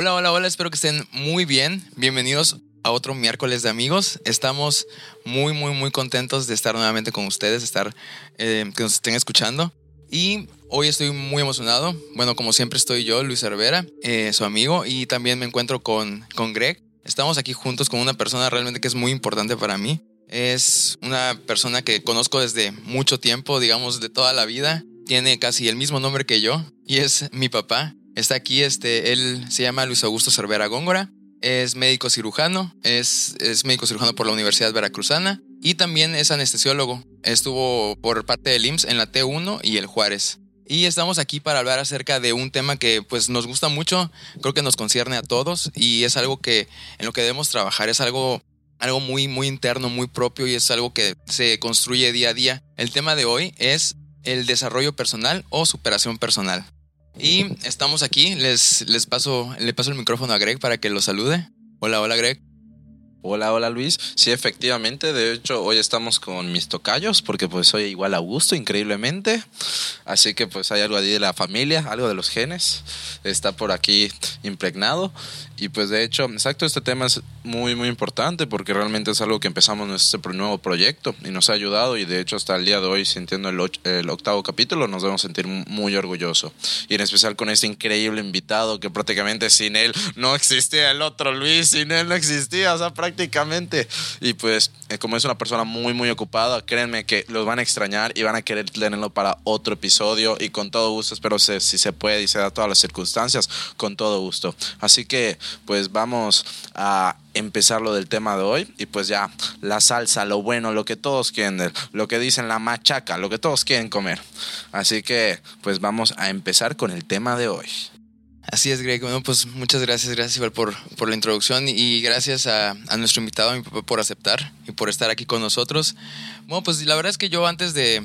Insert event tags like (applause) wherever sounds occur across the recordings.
Hola, hola, hola, espero que estén muy bien. Bienvenidos a otro miércoles de amigos. Estamos muy, muy, muy contentos de estar nuevamente con ustedes, estar, eh, que nos estén escuchando. Y hoy estoy muy emocionado. Bueno, como siempre estoy yo, Luis Cervera, eh, su amigo, y también me encuentro con, con Greg. Estamos aquí juntos con una persona realmente que es muy importante para mí. Es una persona que conozco desde mucho tiempo, digamos, de toda la vida. Tiene casi el mismo nombre que yo y es mi papá. Está aquí, este, él se llama Luis Augusto Cervera Góngora, es médico cirujano, es, es médico cirujano por la Universidad Veracruzana y también es anestesiólogo. Estuvo por parte del IMSS en la T1 y el Juárez. Y estamos aquí para hablar acerca de un tema que pues nos gusta mucho, creo que nos concierne a todos y es algo que en lo que debemos trabajar, es algo algo muy muy interno, muy propio y es algo que se construye día a día. El tema de hoy es el desarrollo personal o superación personal. Y estamos aquí, les, les paso, le paso el micrófono a Greg para que lo salude. Hola, hola Greg. Hola, hola Luis. Sí, efectivamente, de hecho hoy estamos con mis tocayos porque pues soy igual a Augusto, increíblemente. Así que pues hay algo ahí de la familia, algo de los genes, está por aquí impregnado. Y pues de hecho, exacto, este tema es muy, muy importante porque realmente es algo que empezamos nuestro nuevo proyecto y nos ha ayudado y de hecho hasta el día de hoy, sintiendo el, el octavo capítulo, nos debemos sentir muy orgullosos. Y en especial con este increíble invitado que prácticamente sin él no existía el otro Luis, sin él no existía, o sea, prácticamente. Y pues eh, como es una persona muy, muy ocupada, créanme que los van a extrañar y van a querer tenerlo para otro episodio y con todo gusto, espero si se puede y se da todas las circunstancias, con todo gusto. Así que pues vamos a empezar lo del tema de hoy y pues ya la salsa, lo bueno, lo que todos quieren, lo que dicen la machaca, lo que todos quieren comer. Así que pues vamos a empezar con el tema de hoy. Así es, Greg. Bueno, pues muchas gracias, gracias por, por la introducción y gracias a, a, nuestro invitado, a mi papá, por aceptar y por estar aquí con nosotros. Bueno, pues la verdad es que yo antes de,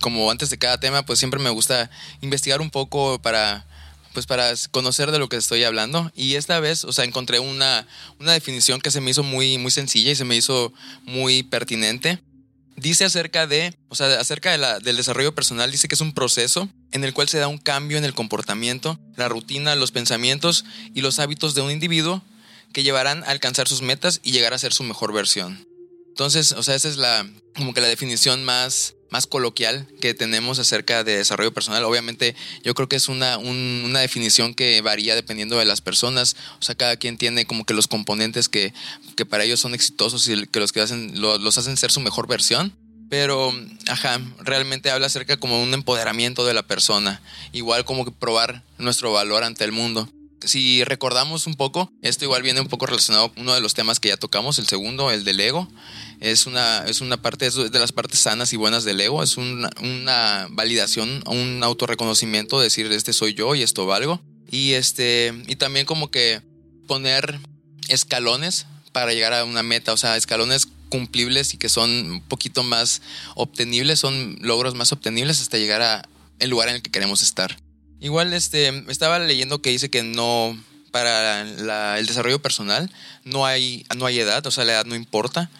como antes de cada tema, pues siempre me gusta investigar un poco para pues para conocer de lo que estoy hablando. Y esta vez, o sea, encontré una, una definición que se me hizo muy, muy sencilla y se me hizo muy pertinente. Dice acerca de, o sea, acerca de la, del desarrollo personal, dice que es un proceso en el cual se da un cambio en el comportamiento, la rutina, los pensamientos y los hábitos de un individuo que llevarán a alcanzar sus metas y llegar a ser su mejor versión. Entonces, o sea, esa es la, como que la definición más, más coloquial que tenemos acerca de desarrollo personal. Obviamente yo creo que es una, una definición que varía dependiendo de las personas. O sea, cada quien tiene como que los componentes que, que para ellos son exitosos y que los que hacen, los hacen ser su mejor versión. Pero, ajá, realmente habla acerca como un empoderamiento de la persona. Igual como que probar nuestro valor ante el mundo si recordamos un poco, esto igual viene un poco relacionado con uno de los temas que ya tocamos, el segundo, el del ego es una, es una parte de las partes sanas y buenas del ego, es una, una validación, un autorreconocimiento, decir este soy yo y esto valgo. Y este, y también como que poner escalones para llegar a una meta, o sea, escalones cumplibles y que son un poquito más obtenibles, son logros más obtenibles hasta llegar a el lugar en el que queremos estar. Igual este estaba leyendo que dice que no para el desarrollo personal no hay no hay edad, o sea, la edad no importa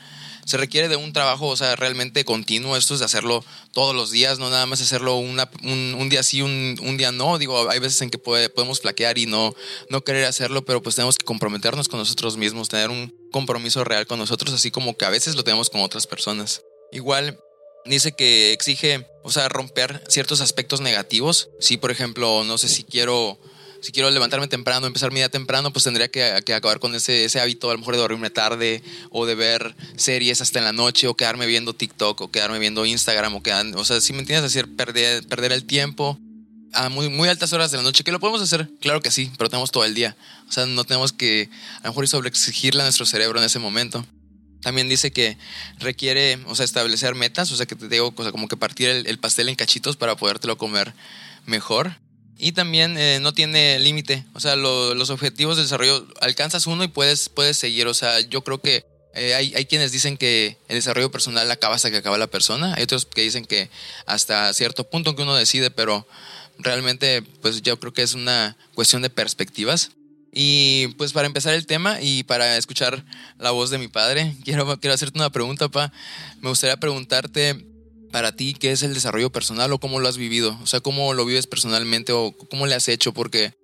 se requiere de un trabajo, o sea, realmente continuo. Esto es de hacerlo todos los días, no nada más hacerlo una, un, día sí, un, un, día no. Digo, hay veces en que podemos flaquear y no, no querer hacerlo, pero pues tenemos que comprometernos con nosotros mismos, tener un compromiso real con nosotros, así como que a veces lo tenemos con otras personas. Igual, dice que exige, o sea, romper ciertos aspectos negativos. Si, por ejemplo, no sé si quiero si quiero levantarme temprano, empezar mi día temprano, pues tendría que, acabar con ese, ese, hábito a lo mejor de dormirme tarde o de ver series hasta en la noche o quedarme viendo TikTok o quedarme viendo Instagram o quedar, o sea, si me entiendes, hacer perder, perder el tiempo a muy, muy altas horas de la noche, que lo podemos hacer, claro que sí, pero tenemos todo el día. O sea, no tenemos que a lo mejor sobreexigirle a nuestro cerebro en ese momento. También dice que requiere, o sea, establecer metas, o sea, que te digo, o como que partir el, el pastel en cachitos para podértelo comer mejor. Y también eh, no tiene límite. O sea, los objetivos de desarrollo, alcanzas uno y puedes, puedes seguir. O sea, yo creo que eh, hay, hay, quienes dicen que el desarrollo personal acaba hasta que acaba la persona. Hay otros que dicen que hasta cierto punto que uno decide, pero realmente pues yo creo que es una cuestión de perspectivas. Y pues para empezar el tema y para escuchar la voz de mi padre, (laughs) quiero, quiero hacerte una pregunta, pa. Me gustaría preguntarte para ti qué es el desarrollo personal o cómo lo has vivido? O sea, ¿cómo lo vives personalmente o cómo le has hecho? Porque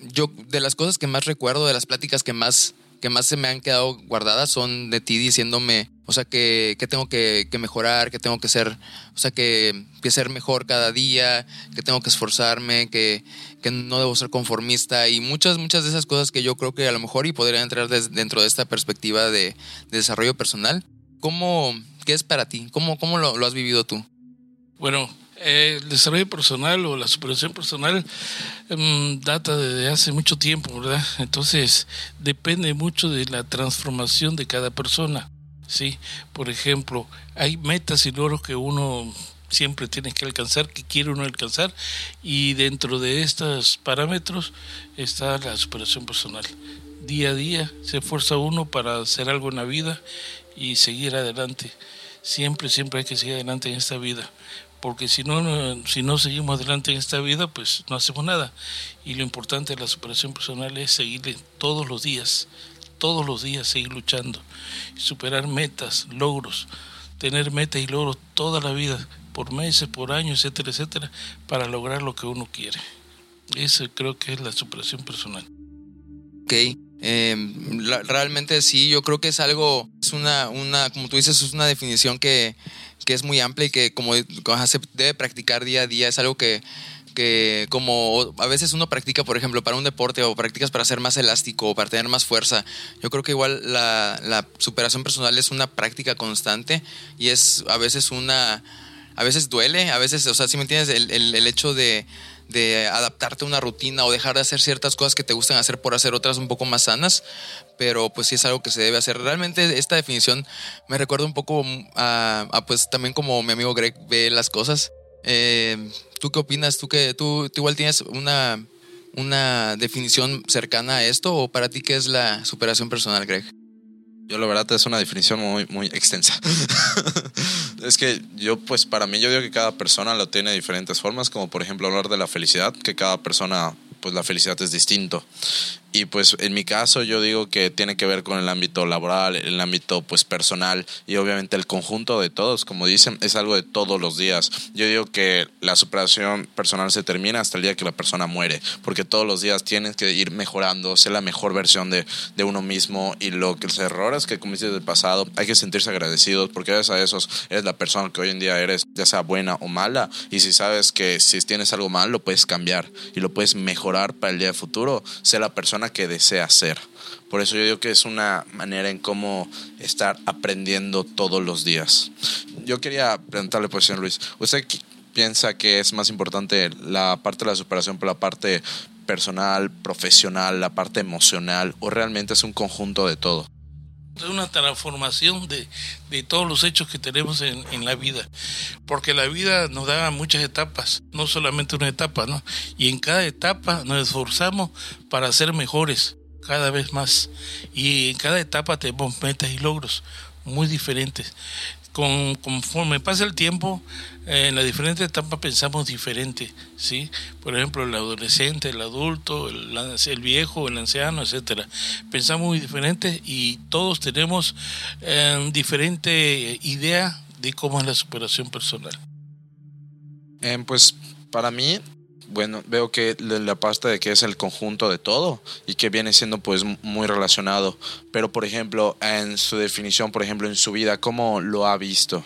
yo de las cosas que más recuerdo, de las pláticas que más que más se me han quedado guardadas son de ti diciéndome, o sea, que, que tengo que, mejorar, que tengo que ser, o sea, que, que, ser mejor cada día, que tengo que esforzarme, que, que no debo ser conformista y muchas, muchas de esas cosas que yo creo que a lo mejor y podría entrar dentro de esta perspectiva de, de, desarrollo personal. ¿Cómo, qué es para ti? ¿Cómo, cómo lo has vivido tú? Bueno, eh, el desarrollo personal o la superación personal um, data desde hace mucho tiempo, ¿verdad? Entonces depende mucho de la transformación de cada persona, ¿sí? Por ejemplo, hay metas y logros que uno siempre tiene que alcanzar, que quiere uno alcanzar, y dentro de estos parámetros está la superación personal. Día a día se esfuerza uno para hacer algo en la vida y seguir adelante. Siempre, siempre hay que seguir adelante en esta vida porque si no, si no seguimos adelante en esta vida, pues no hacemos nada. Y lo importante de la superación personal es seguir todos los días, todos los días seguir luchando, superar metas, logros, tener metas y logros toda la vida, por meses, por años, etcétera, etcétera, para lograr lo que uno quiere. Eso creo que es la superación personal. Ok. Eh, realmente sí, yo creo que es algo, es una, una, como tú dices, es una definición que, que es muy amplia y que como se debe practicar día a día, es algo que, que como a veces uno practica, por ejemplo, para un deporte o practicas para ser más elástico o para tener más fuerza, yo creo que igual la, superación personal es una práctica constante y es a veces una, a veces duele, a veces, o sea, si me entiendes, el, el hecho de, de adaptarte a una rutina o dejar de hacer ciertas cosas que te gustan hacer por hacer otras un poco más sanas, pero pues sí es algo que se debe hacer. Realmente esta definición me recuerda un poco a, pues también como mi amigo Greg ve las cosas. Eh, ¿Tú qué opinas? ¿Tú, que, tú, tú igual tienes una, una definición cercana a esto o para ti qué es la superación personal, Greg? Yo la verdad es una definición muy, muy extensa. (laughs) es que yo, pues para mí, yo digo que cada persona lo tiene de diferentes formas, como por ejemplo hablar de la felicidad, que cada persona, pues la felicidad es distinto. Y pues en mi caso yo digo que tiene que ver con el ámbito laboral, el ámbito pues personal y obviamente el conjunto de todos, como dicen, es algo de todos los días. Yo digo que la superación personal se termina hasta el día que la persona muere, porque todos los días tienes que ir mejorando, ser la mejor versión de, de uno mismo y lo que los errores que cometiste del pasado, hay que sentirse agradecidos porque gracias a esos eres la persona que hoy en día eres, ya sea buena o mala, y si sabes que si tienes algo mal lo puedes cambiar y lo puedes mejorar para el día de futuro, ser la persona que desea ser. Por eso yo digo que es una manera en cómo estar aprendiendo todos los días. Yo quería preguntarle, pues, señor Luis, ¿usted piensa que es más importante la parte de la superación por la parte personal, profesional, la parte emocional, o realmente es un conjunto de todo? Es una transformación de, de, todos los hechos que tenemos en, en, la vida, porque la vida nos da muchas etapas, no solamente una etapa, ¿no? Y en cada etapa nos esforzamos para ser mejores cada vez más. Y en cada etapa tenemos metas y logros muy diferentes con, conforme pasa el tiempo, eh, en las diferentes etapas pensamos diferente, ¿sí? Por ejemplo, el adolescente, el adulto, el, viejo, el anciano, etcétera. Pensamos muy diferente y todos tenemos eh, diferente idea de cómo es la superación personal. Eh, pues para mí bueno, veo que la parte de que es el conjunto de todo y que viene siendo pues muy relacionado. Pero por ejemplo, en su definición, por ejemplo, en su vida, ¿cómo lo ha visto?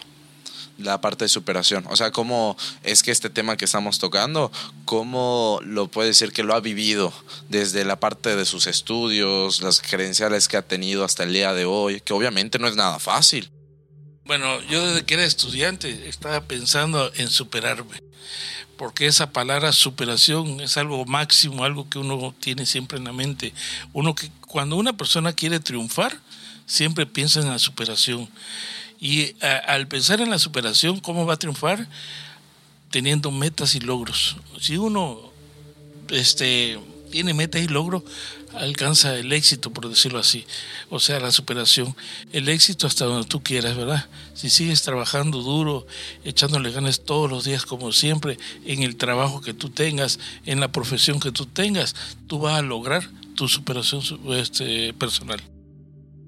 La parte de superación. O sea, ¿cómo es que este tema que estamos tocando, cómo lo puede decir que lo ha vivido desde la parte de sus estudios, las credenciales que ha tenido hasta el día de hoy, que obviamente no es nada fácil. Bueno, yo desde que era estudiante estaba pensando en superarme porque esa palabra superación es algo máximo, algo que uno tiene siempre en la mente. Uno que cuando una persona quiere triunfar, siempre piensa en la superación. Y al pensar en la superación, ¿cómo va a triunfar? Teniendo metas y logros. Si uno este, tiene metas y logros, alcanza el éxito, por decirlo así, o sea, la superación, el éxito hasta donde tú quieras, ¿verdad? Si sigues trabajando duro, echándole ganas todos los días como siempre, en el trabajo que tú tengas, en la profesión que tú tengas, tú vas a lograr tu superación este, personal.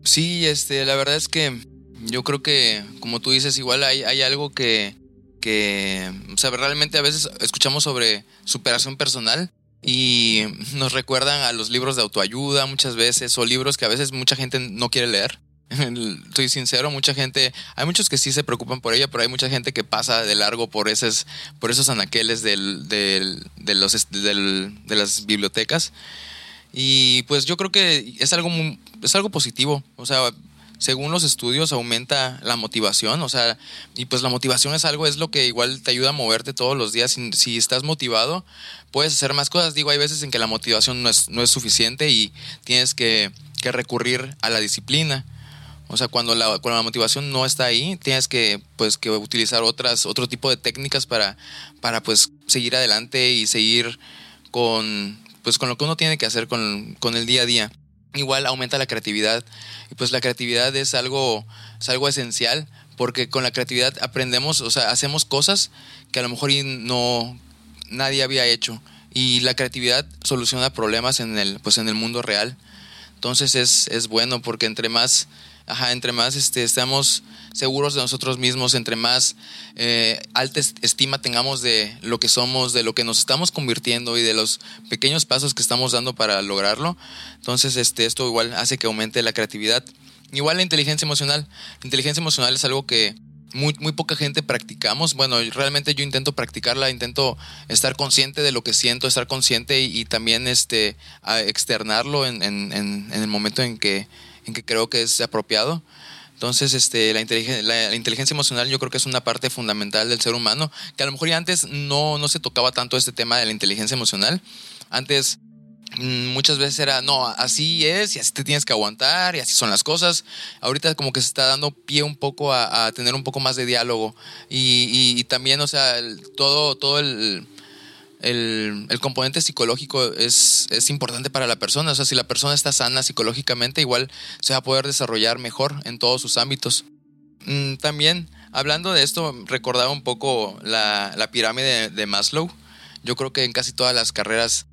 Sí, este, la verdad es que yo creo que, como tú dices, igual hay, hay algo que, que, o sea, realmente a veces escuchamos sobre superación personal, y nos recuerdan a los libros de autoayuda muchas veces o libros que a veces mucha gente no quiere leer. (laughs) Estoy sincero, mucha gente, hay muchos que sí se preocupan por ella, pero hay mucha gente que pasa de largo por esos, por esos anaqueles del, del, de, los, de las bibliotecas. Y pues yo creo que es algo, es algo positivo. O sea, según los estudios aumenta la motivación, o sea, y pues la motivación es algo, es lo que igual te ayuda a moverte todos los días. Si, estás motivado, puedes hacer más cosas. Digo, hay veces en que la motivación no es, no es suficiente y tienes que, que recurrir a la disciplina. O sea, cuando la, cuando la motivación no está ahí, tienes que, pues, que utilizar otras, otro tipo de técnicas para, para pues, seguir adelante y seguir con, pues, con lo que uno tiene que hacer con, con el día a día. Igual aumenta la creatividad. Y pues la creatividad es algo, es algo esencial porque con la creatividad aprendemos, o sea, hacemos cosas que a lo mejor no nadie había hecho. Y la creatividad soluciona problemas en el, pues en el mundo real. Entonces es, es bueno porque entre más ajá, entre más este, estamos seguros de nosotros mismos, entre más eh, alta estima tengamos de lo que somos, de lo que nos estamos convirtiendo y de los pequeños pasos que estamos dando para lograrlo, entonces este, esto igual hace que aumente la creatividad. Igual la inteligencia emocional. La inteligencia emocional es algo que muy, muy poca gente practicamos. Bueno, realmente yo intento practicarla, intento estar consciente de lo que siento, estar consciente y, también este, externarlo en, en, en, el momento en que, en que creo que es apropiado. Entonces, este, la, inteligencia, la, inteligencia emocional yo creo que es una parte fundamental del ser humano, que a lo mejor ya antes no, no se tocaba tanto este tema de la inteligencia emocional. Antes mm, muchas veces era, no, así es y así te tienes que aguantar y así son las cosas. Ahorita como que se está dando pie un poco a, tener un poco más de diálogo y, y, también, o sea, todo, todo el el, componente psicológico es, es, importante para la persona. O sea, si la persona está sana psicológicamente, igual se va a poder desarrollar mejor en todos sus ámbitos. Mm, también, hablando de esto, recordaba un poco la, pirámide de, Maslow. Yo creo que en casi todas las carreras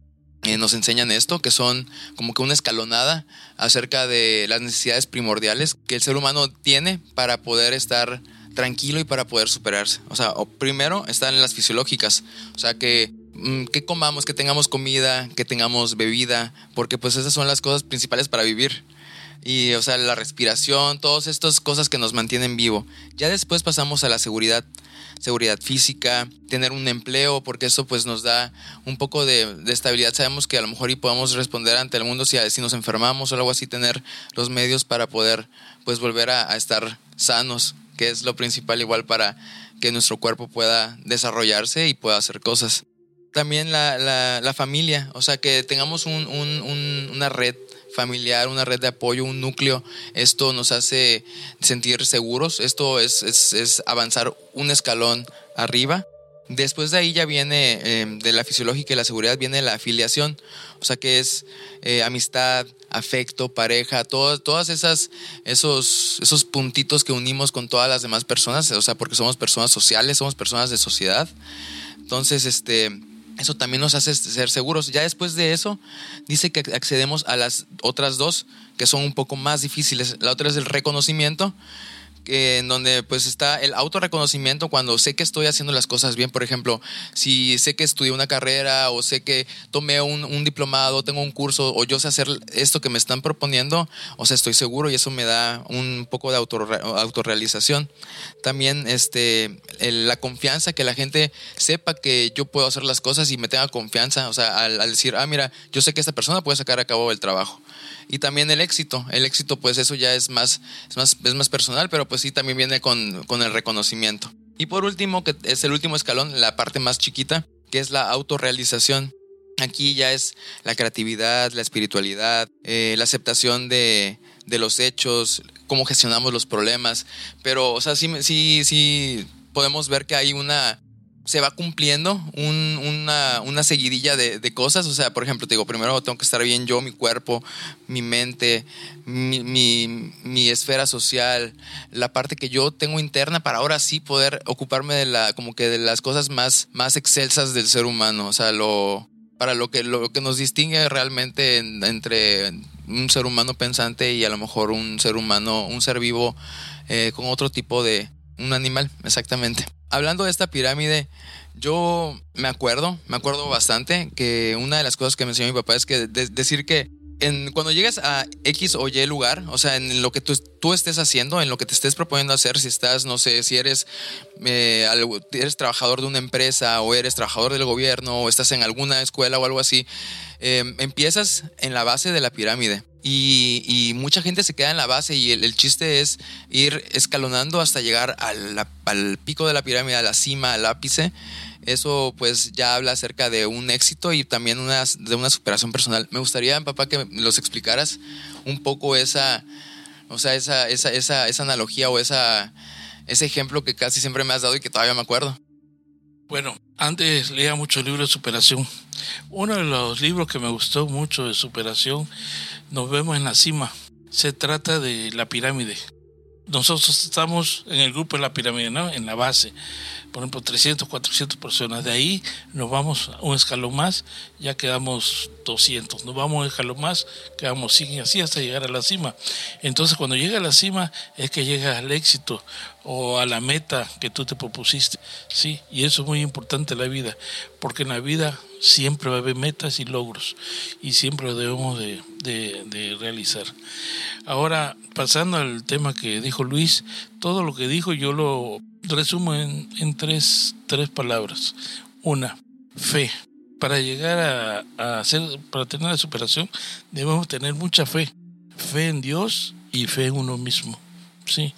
eh, nos enseñan esto, que son como que una escalonada acerca de las necesidades primordiales que el ser humano tiene para poder estar tranquilo y para poder superarse. O sea, primero están las fisiológicas, o sea que que comamos, que tengamos comida, que tengamos bebida, porque pues esas son las cosas principales para vivir. Y, o sea, la respiración, todas estas cosas que nos mantienen vivo. Ya después pasamos a la seguridad, seguridad física, tener un empleo, porque eso pues nos da un poco de, estabilidad. Sabemos que a lo mejor y podemos responder ante el mundo si, si nos enfermamos o algo así, tener los medios para poder pues volver a estar sanos, que es lo principal igual para que nuestro cuerpo pueda desarrollarse y pueda hacer cosas también la, la, familia, o sea, que tengamos un, un, una red familiar, una red de apoyo, un núcleo, esto nos hace sentir seguros, esto es, es, avanzar un escalón arriba. Después de ahí ya viene, em, de la fisiológica y la seguridad, viene la afiliación, o sea que es eh, amistad, afecto, pareja, todas, todas esas, esos, esos puntitos que unimos con todas las demás personas, o sea, porque somos personas sociales, somos personas de sociedad. Entonces, este, eso también nos hace ser seguros. Ya después de eso, dice que accedemos a las otras dos, que son un poco más difíciles. La otra es el reconocimiento, en donde pues está el autorreconocimiento cuando sé que estoy haciendo las cosas bien. Por ejemplo, si sé que estudié una carrera o sé que tomé un, diplomado, tengo un curso o yo sé hacer esto que me están proponiendo, o sea, estoy seguro y eso me da un poco de autorrealización. También este, la confianza, que la gente sepa que yo puedo hacer las cosas y me tenga confianza, o sea, al, al decir, ah, mira, yo sé que esta persona puede sacar a cabo el trabajo y también el éxito. El éxito, pues eso ya es más, es más, es más personal, pero pues sí también viene con, con el reconocimiento. Y por último, que es el último escalón, la parte más chiquita, que es la autorrealización. Aquí ya es la creatividad, la espiritualidad, eh, la aceptación de, de, los hechos, cómo gestionamos los problemas. Pero, o sea, sí, sí, sí podemos ver que hay una, se va cumpliendo una, una, seguidilla de, de, cosas. O sea, por ejemplo, te digo, primero tengo que estar bien yo, mi cuerpo, mi mente, mi, mi, mi, esfera social, la parte que yo tengo interna para ahora sí poder ocuparme de la, como que de las cosas más, más excelsas del ser humano. O sea, lo, para lo que, lo que nos distingue realmente entre un ser humano pensante y a lo mejor un ser humano, un ser vivo eh, con otro tipo de, un animal, exactamente hablando de esta pirámide, Yo me acuerdo, me acuerdo bastante que una de las cosas que me enseñó mi papá es que decir que cuando llegas a X o Y lugar, o sea, en lo que tú, tú, estés haciendo, en lo que te estés proponiendo hacer, si estás, no sé, si eres, eh, eres trabajador de una empresa o eres trabajador del gobierno o estás en alguna escuela o algo así, em, empiezas en la base de la pirámide. Y, mucha gente se queda en la base y el, chiste es ir escalonando hasta llegar al, pico de la pirámide, a la cima, al ápice eso pues ya habla acerca de un éxito y también de una superación personal. Me gustaría, papá, que los explicaras un poco esa, o sea, esa, esa, esa, esa analogía o esa, ese ejemplo que casi siempre me has dado y que todavía me acuerdo. Bueno, antes leía muchos libros de superación. Uno de los libros que me gustó mucho de superación, nos vemos en la cima. Se trata de la pirámide. Nosotros estamos en el grupo de la pirámide, ¿no? En la base por ejemplo, 300, 400 personas. De ahí nos vamos un escalón más, ya quedamos 200. Nos vamos un escalón más, quedamos 100 y así hasta llegar a la cima. Entonces, cuando llega a la cima es que llegas al éxito o a la meta que tú te propusiste. Sí, y eso es muy importante en la vida, porque en la vida siempre va a haber metas y logros y siempre lo debemos de, de realizar. Ahora, pasando al tema que dijo Luis, todo lo que dijo yo lo resumo en, tres, tres palabras. Una, fe. Para llegar a, hacer, para tener la superación, debemos tener mucha fe. Fe en Dios y fe en uno mismo. Sí.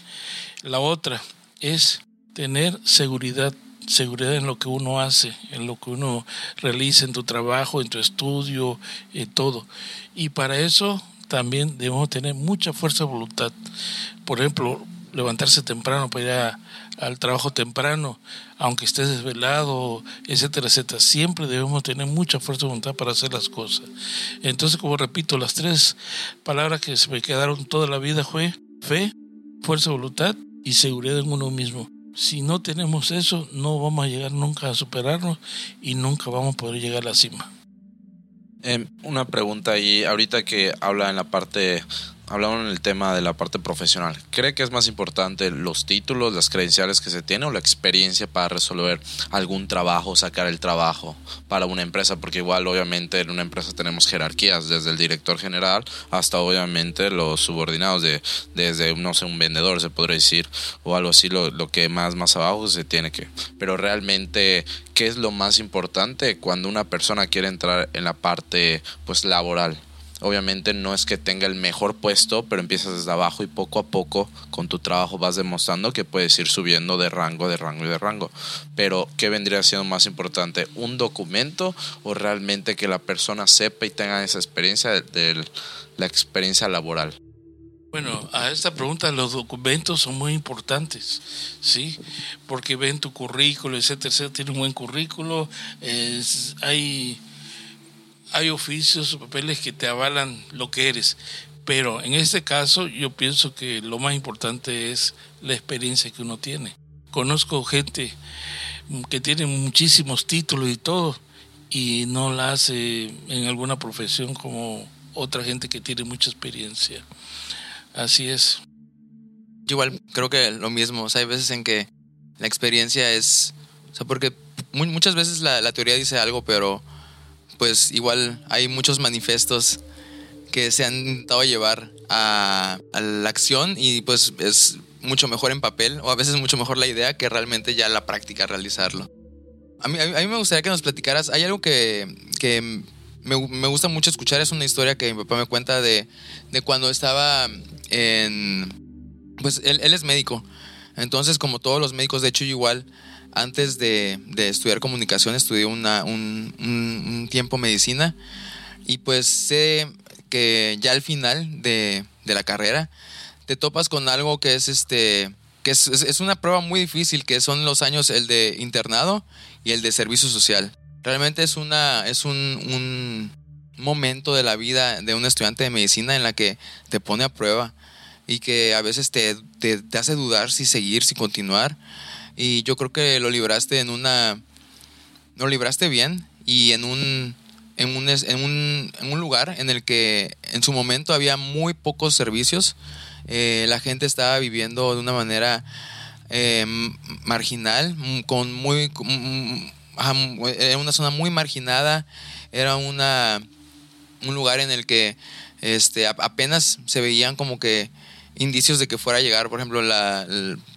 La otra es tener seguridad seguridad en lo que uno hace, en lo que uno realiza en tu trabajo, en tu estudio, en todo. Y para eso también debemos tener mucha fuerza de voluntad. Por ejemplo, levantarse temprano para ir a, al trabajo temprano, aunque estés desvelado, etcétera, etcétera. Siempre debemos tener mucha fuerza de voluntad para hacer las cosas. Entonces, como repito, las tres palabras que se me quedaron toda la vida fue fe, fuerza de voluntad y seguridad en uno mismo. Si no tenemos eso, no vamos a llegar nunca a superarnos y nunca vamos a poder llegar a la cima. Em, una pregunta ahí, ahorita que habla en la parte hablamos en el tema de la parte profesional. ¿Cree que es más importante los títulos, las credenciales que se tiene o la experiencia para resolver algún trabajo, sacar el trabajo para una empresa? Porque igual obviamente en una empresa tenemos jerarquías, desde el director general hasta obviamente los subordinados, de, desde, no sé, un vendedor se podría decir, o algo así, lo, lo que más, más abajo se tiene que... Pero realmente, ¿qué es lo más importante cuando una persona quiere entrar en la parte pues laboral? Obviamente no es que tenga el mejor puesto, pero empiezas desde abajo y poco a poco con tu trabajo vas demostrando que puedes ir subiendo de rango, de rango y de rango. Pero ¿qué vendría siendo más importante? ¿Un documento o realmente que la persona sepa y tenga esa experiencia de, la experiencia laboral? Bueno, a esta pregunta los documentos son muy importantes, ¿sí? Porque ven tu currículo, etcétera, tiene un buen currículo, hay hay oficios o papeles que te avalan lo que eres. Pero en este caso yo pienso que lo más importante es la experiencia que uno tiene. Conozco gente que tiene muchísimos títulos y todo y no la hace en alguna profesión como otra gente que tiene mucha experiencia. Así es. Yo igual creo que lo mismo. Hay veces en que la experiencia es... O sea, porque muchas veces la teoría dice algo, pero pues igual hay muchos manifestos que se han intentado llevar a, la acción y pues es mucho mejor en papel o a veces mucho mejor la idea que realmente ya la práctica realizarlo. A mí, a mí me gustaría que nos platicaras, hay algo que, me, gusta mucho escuchar, es una historia que mi papá me cuenta de, de cuando estaba en... Pues él, él es médico, entonces como todos los médicos, de hecho igual antes de, estudiar comunicación estudié una, un, tiempo medicina y pues sé que ya al final de, la carrera te topas con algo que es este que es, una prueba muy difícil que son los años el de internado y el de servicio social. Realmente es una es un, un momento de la vida de un estudiante de medicina en la que te pone a prueba y que a veces te, te, te hace dudar si seguir, si continuar y yo creo que lo libraste en una. Lo libraste bien y en un, en un, en un, en un lugar en el que en su momento había muy pocos servicios. Eh, la gente estaba viviendo de una manera eh, marginal, con muy. era una zona muy marginada, era una, un lugar en el que este, apenas se veían como que indicios de que fuera a llegar, por ejemplo, la,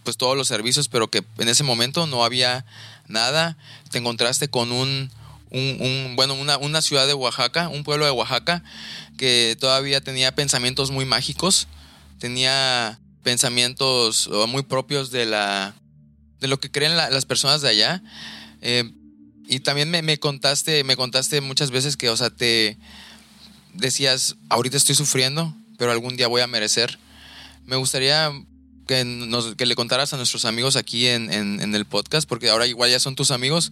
pues todos los servicios, pero que en ese momento no había nada. Te encontraste con un, bueno, una, una, ciudad de Oaxaca, un pueblo de Oaxaca, que todavía tenía pensamientos muy mágicos, tenía pensamientos muy propios de la de lo que creen las personas de allá. Eh, y también me, me, contaste, me contaste muchas veces que, o sea, te decías, ahorita estoy sufriendo, pero algún día voy a merecer. Me gustaría que, nos, que le contaras a nuestros amigos aquí en, en, el podcast, porque ahora igual ya son tus amigos.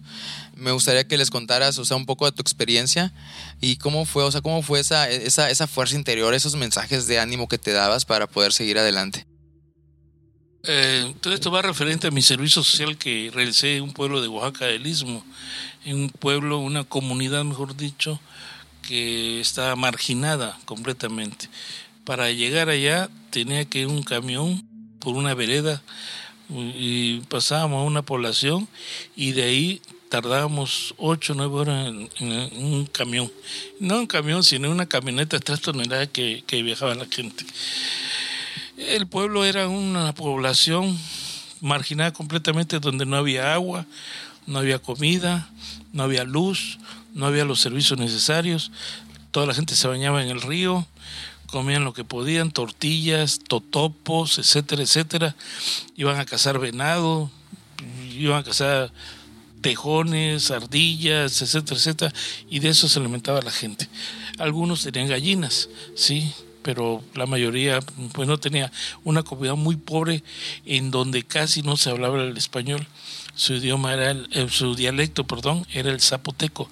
Me gustaría que les contaras, o sea, un poco de tu experiencia y cómo fue, o sea, cómo fue esa, esa, esa fuerza interior, esos mensajes de ánimo que te dabas para poder seguir adelante. Eh, todo esto va referente a mi servicio social que realicé en un pueblo de Oaxaca del Istmo, en un pueblo, una comunidad, mejor dicho, que está marginada completamente. Para llegar allá tenía que ir un camión por una vereda y pasábamos a una población y de ahí tardábamos 8 o 9 horas en, un camión. No un camión, sino una camioneta de 3 toneladas que, que viajaba la gente. El pueblo era una población marginada completamente donde no había agua, no había comida, no había luz, no había los servicios necesarios. Toda la gente se bañaba en el río, comían lo que podían, tortillas, totopos, etcétera, etcétera. Iban a cazar venado, iban a cazar tejones, ardillas, etcétera, etcétera, y de eso se alimentaba la gente. Algunos tenían gallinas, sí, pero la mayoría pues no tenía una comunidad muy pobre en donde casi no se hablaba el español su idioma era el, eh, su dialecto, perdón, era el zapoteco.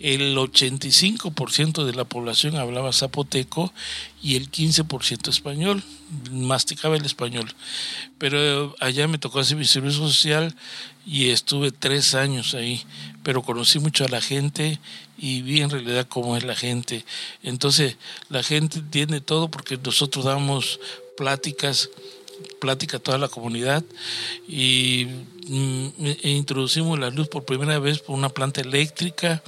El 85% de la población hablaba zapoteco y el 15% español, masticaba el español. Pero allá me tocó hacer mi servicio social y estuve tres años ahí, pero conocí mucho a la gente y vi en realidad cómo es la gente. Entonces, la gente entiende todo porque nosotros damos pláticas plática a toda la comunidad y mm, e introducimos la luz por primera vez por una planta eléctrica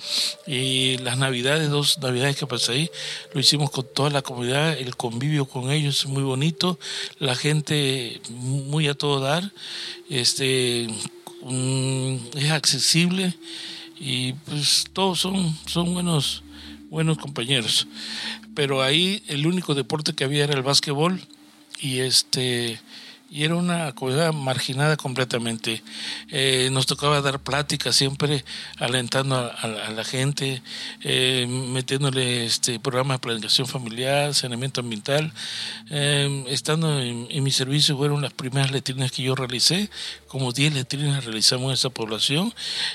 y las navidades, dos navidades que pasé ahí, lo hicimos con toda la comunidad, el convivio con ellos es muy bonito, la gente muy a todo dar, este mm, es accesible y pues todos son, son buenos, buenos compañeros. Pero ahí el único deporte que había era el básquetbol y este y era una comunidad marginada completamente. Eh, nos tocaba dar pláticas siempre, alentando a, la gente, eh, metiéndole este programas de planificación familiar, saneamiento ambiental. Eh, estando en, mi servicio fueron las primeras letrinas que yo realicé, como 10 letrinas realizamos en esa población.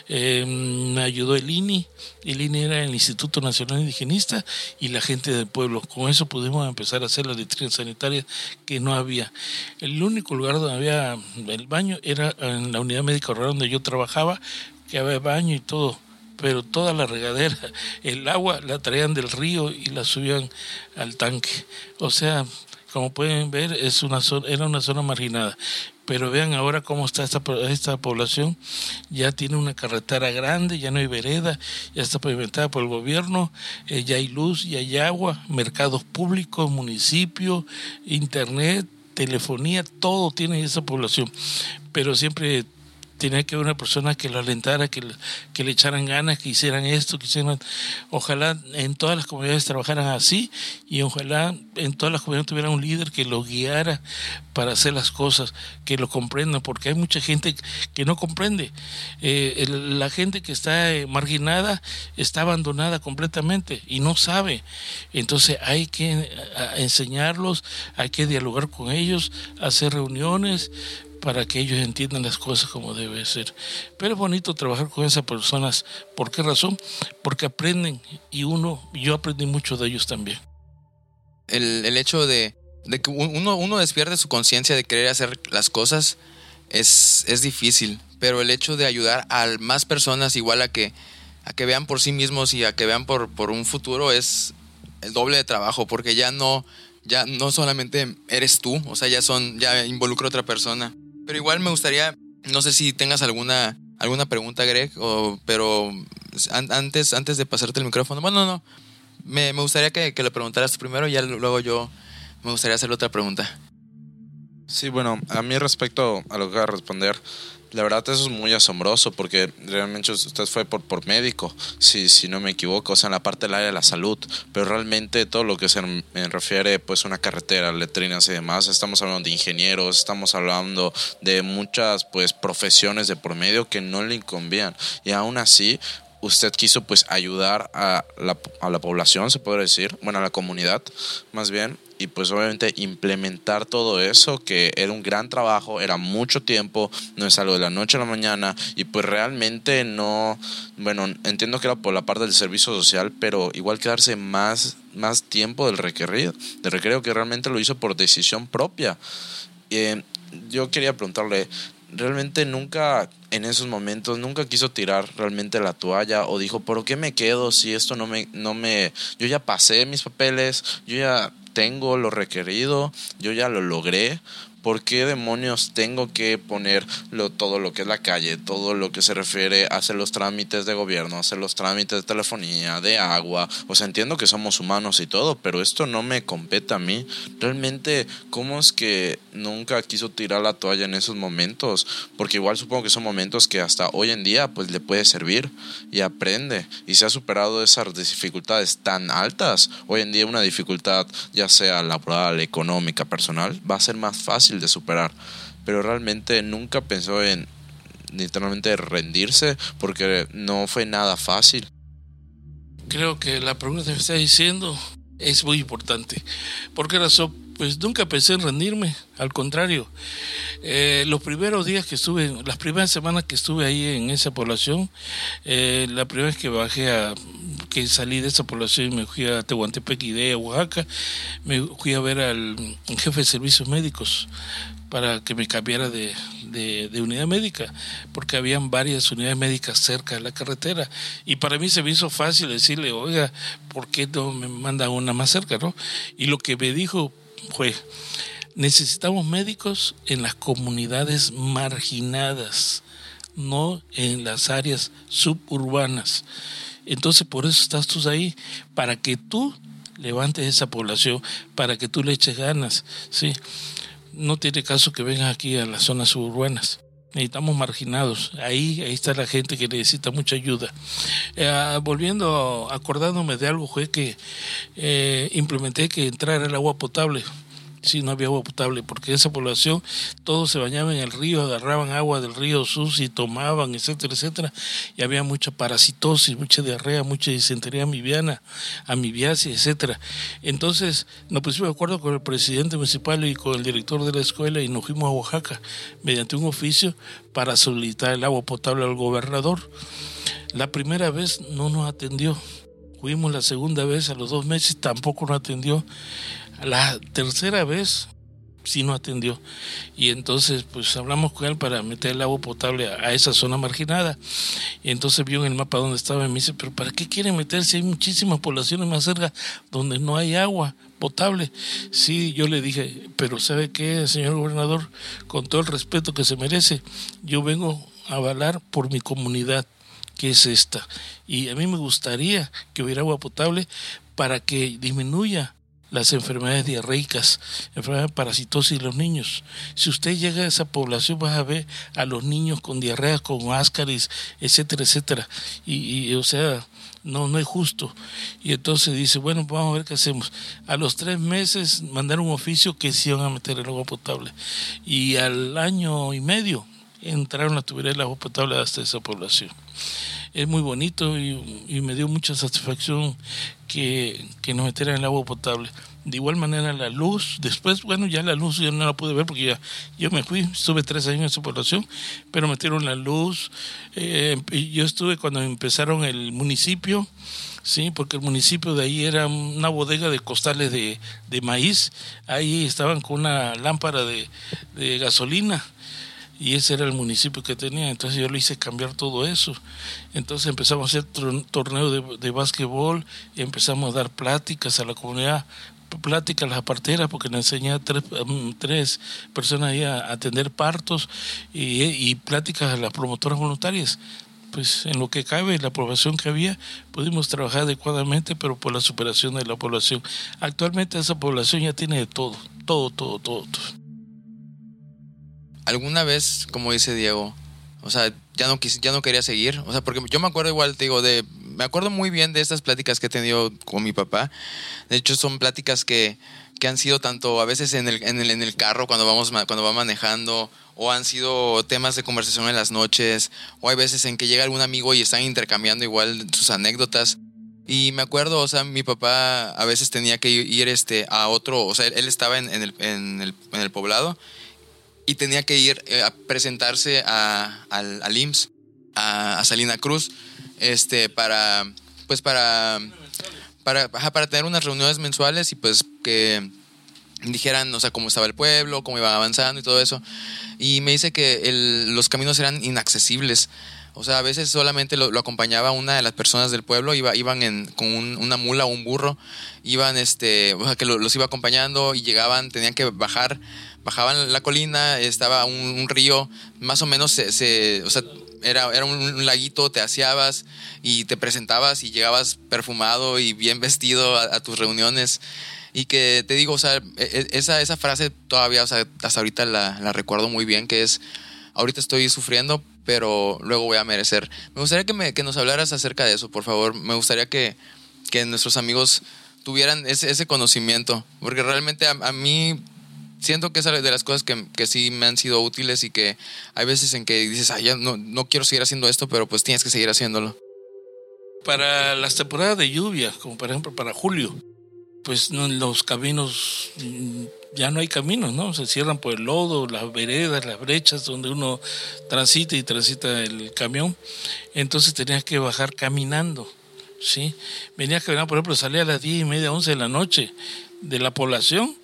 me ayudó el INI, el INI era el Instituto Nacional Indigenista y la gente del pueblo. Con eso pudimos empezar a hacer las letrinas sanitarias que no había. El único lugar donde había el baño era en la unidad médica rural donde yo trabajaba, que había baño y todo, pero toda la regadera, (laughs) el agua la traían del río y la subían al tanque. O sea, como pueden ver, es una zona, era una zona marginada. Pero vean ahora cómo está esta, esta población. Ya tiene una carretera grande, ya no hay vereda, ya está pavimentada por el gobierno, eh, ya hay luz, ya hay agua, mercados públicos, municipio, internet, telefonía, todo tiene esa población, pero siempre tenía que haber una persona que lo alentara, que, que le echaran ganas, que hicieran esto, que hicieran... Ojalá en todas las comunidades trabajaran así y ojalá en todas las comunidades tuviera un líder que lo guiara para hacer las cosas, que lo comprendan, porque hay mucha gente que no comprende. Eh, la gente que está eh, marginada está abandonada completamente y no sabe. Entonces hay que eh, enseñarlos, hay que dialogar con ellos, hacer reuniones, para que ellos entiendan las cosas como debe ser. Pero es bonito trabajar con esas personas. ¿Por qué razón? Porque aprenden y uno, yo aprendí mucho de ellos también. El, hecho de, que uno, despierte su conciencia de querer hacer las cosas es, difícil, pero el hecho de ayudar a más personas igual a que, a que vean por sí mismos y a que vean por, un futuro es el doble de trabajo, porque ya no, ya no solamente eres tú, o sea, ya son, ya involucra otra persona. Pero igual me gustaría, no sé si tengas alguna alguna pregunta, Greg, o, pero antes, antes de pasarte el micrófono, bueno, no, me, me gustaría que, que, le preguntaras primero y ya luego yo me gustaría hacerle otra pregunta. Sí, bueno, a mí respecto a lo que voy a responder, la verdad eso es muy asombroso porque realmente usted fue por, por médico, si, si no me equivoco, o sea, en la parte del área de la salud, pero realmente todo lo que se refiere pues una carretera, letrinas y demás, estamos hablando de ingenieros, estamos hablando de muchas pues profesiones de por medio que no le inconvían y aún así usted quiso pues ayudar a la, a la población, se puede decir, bueno, a la comunidad más bien, y pues obviamente implementar todo eso, que era un gran trabajo, era mucho tiempo, no es algo de la noche a la mañana y pues realmente no, bueno, entiendo que era por la parte del servicio social, pero igual quedarse más, más tiempo del requerido, del requerido que realmente lo hizo por decisión propia. Eh, yo quería preguntarle, realmente nunca en esos momentos nunca quiso tirar realmente la toalla o dijo, ¿por qué me quedo si esto no me no me yo ya pasé mis papeles, yo ya tengo lo requerido, yo ya lo logré, ¿por qué demonios tengo que poner todo lo que es la calle, todo lo que se refiere a hacer los trámites de gobierno, hacer los trámites de telefonía, de agua? O sea, entiendo que somos humanos y todo, pero esto no me compete a mí. Realmente, ¿cómo es que nunca quiso tirar la toalla en esos momentos? Porque igual supongo que son momentos que hasta hoy en día pues le puede servir y aprende y se ha superado esas dificultades tan altas. Hoy en día una dificultad, ya sea laboral, económica, personal, va a ser más fácil de superar, pero realmente nunca pensó en literalmente rendirse porque no fue nada fácil. Creo que la pregunta que me está diciendo es muy importante. ¿Por qué razón? Pues nunca pensé en rendirme, al contrario. Eh, los primeros días que estuve, las primeras semanas que estuve ahí en esa población, eh, la primera vez que bajé a, que salí de esa población y me fui a Tehuantepec y de Oaxaca, me fui a ver al jefe de servicios médicos para que me cambiara de, de, unidad médica, porque habían varias unidades médicas cerca de la carretera. Y para mí se me hizo fácil decirle, oiga, ¿por qué no me manda una más cerca? ¿no? Y lo que me dijo necesitamos médicos en las comunidades marginadas, no en las áreas suburbanas. Entonces por eso estás tú ahí, para que tú levantes esa población, para que tú le eches ganas, ¿sí? no tiene caso que vengan aquí a las zonas suburbanas. Necesitamos marginados. Ahí, ahí está la gente que necesita mucha ayuda. Eh, volviendo, acordándome de algo, fue que eh, implementé que entrara el agua potable si no había agua potable, porque esa población todos se bañaban en el río, agarraban agua del río sucio y tomaban, etcétera, etcétera, y había mucha parasitosis, mucha diarrea, mucha disentería amibiana, amibiasis, etcétera. Entonces nos pusimos de acuerdo con el presidente municipal y con el director de la escuela y nos fuimos a Oaxaca mediante un oficio para solicitar el agua potable al gobernador. La primera vez no nos atendió. Fuimos la segunda vez a los dos meses, tampoco nos atendió. La tercera vez sí no atendió. Y entonces, pues hablamos con él para meter el agua potable a, esa zona marginada. Y entonces vio en el mapa donde estaba y me dice, pero ¿para qué quieren meter si hay muchísimas poblaciones más cerca donde no hay agua potable? Sí, yo le dije, pero ¿sabe qué, señor gobernador? Con todo el respeto que se merece, yo vengo a avalar por mi comunidad que es esta. Y a mí me gustaría que hubiera agua potable para que disminuya las enfermedades diarreicas, enfermedades de parasitosis los niños. Si usted llega a esa población, vas a ver a los niños con diarrea, con ascaris, etcétera, etcétera. Y, o sea, no, no es justo. Y entonces dice, bueno, vamos a ver qué hacemos. A los tres meses mandaron un oficio que se iban a meter el agua potable. Y al año y medio entraron a tuberías el agua potable hasta esa población es muy bonito y, me dio mucha satisfacción que, que nos metieran el agua potable. De igual manera la luz, después, bueno, ya la luz yo no la pude ver porque ya yo me fui, estuve tres años en esa población, pero metieron la luz. Eh, yo estuve cuando empezaron el municipio, sí, porque el municipio de ahí era una bodega de costales de, de maíz, ahí estaban con una lámpara de, de gasolina y ese era el municipio que tenía, entonces yo le hice cambiar todo eso. Entonces empezamos a hacer torneo de, de básquetbol empezamos a dar pláticas a la comunidad pláticas a las parteras porque le enseñé a tres, mm, tres personas ahí a atender partos y, y pláticas a las promotoras voluntarias pues en lo que cabe, la aprobación que había, pudimos trabajar adecuadamente, pero por la superación de la población. Actualmente esa población ya tiene de todo, todo, todo. todo. ¿Alguna vez, como dice Diego, o sea, ya no, ya no quería seguir? O sea, porque yo me acuerdo igual, te digo, de, me acuerdo muy bien de estas pláticas que he tenido con mi papá. De hecho, son pláticas que, que han sido tanto a veces en el, en el, en el carro cuando, vamos, cuando va manejando o han sido temas de conversación en las noches, o hay veces en que llega algún amigo y están intercambiando igual sus anécdotas. Y me acuerdo, o sea, mi papá a veces tenía que ir este, a otro, o sea, él estaba en, en, el, en el, poblado y tenía que ir eh, a presentarse a, al, IMSS, a, Salina Cruz, este, para, pues para, para, para tener unas reuniones mensuales y pues que dijeran, o sea, cómo estaba el pueblo, cómo iba avanzando y todo eso. Y me dice que los caminos eran inaccesibles. O sea, a veces solamente lo, acompañaba una de las personas del pueblo, iba, iban con una mula o un burro, iban, este, o sea, que los iba acompañando y llegaban, tenían que bajar, bajaban la colina, estaba un, río, más o menos se, o sea, era, era un, laguito, te aseabas y te presentabas y llegabas perfumado y bien vestido a tus reuniones. Y que te digo, o sea, e, e, esa, esa frase todavía, o sea, hasta ahorita la, la recuerdo muy bien, que es, ahorita estoy sufriendo, pero luego voy a merecer. Me gustaría que, me, nos hablaras acerca de eso, por favor. Me gustaría que, nuestros amigos tuvieran ese, ese conocimiento, porque realmente a, a, mí siento que es de las cosas que, sí me han sido útiles y que hay veces en que dices, ay, ya no, no quiero seguir haciendo esto, pero pues tienes que seguir haciéndolo. Para las temporadas de lluvia, como por ejemplo para julio, pues los caminos, mm, ya no hay caminos, ¿no? Se cierran por el lodo, las veredas, las brechas donde uno transita y transita el camión. Entonces tenías que bajar caminando, ¿sí? Venías caminando, por ejemplo, salía a las diez y media, once de la noche de la población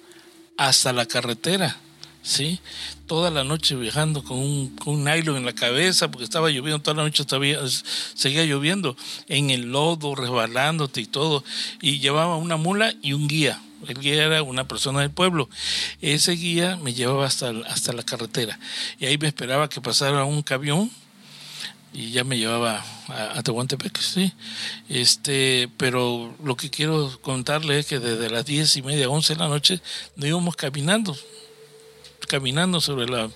hasta la carretera ¿sí? Toda la noche viajando con un, nylon en la cabeza porque estaba lloviendo, toda la noche todavía, seguía lloviendo, en el lodo, resbalándote y todo. Y llevaba una mula y un guía. El guía era una persona del pueblo. Ese guía me llevaba hasta, hasta la carretera. Y ahí me esperaba que pasara un camión y ya me llevaba a, Tehuantepec, sí. Este, pero lo que quiero contarle es que desde las diez y media, once de la noche, nos íbamos caminando caminando sobre las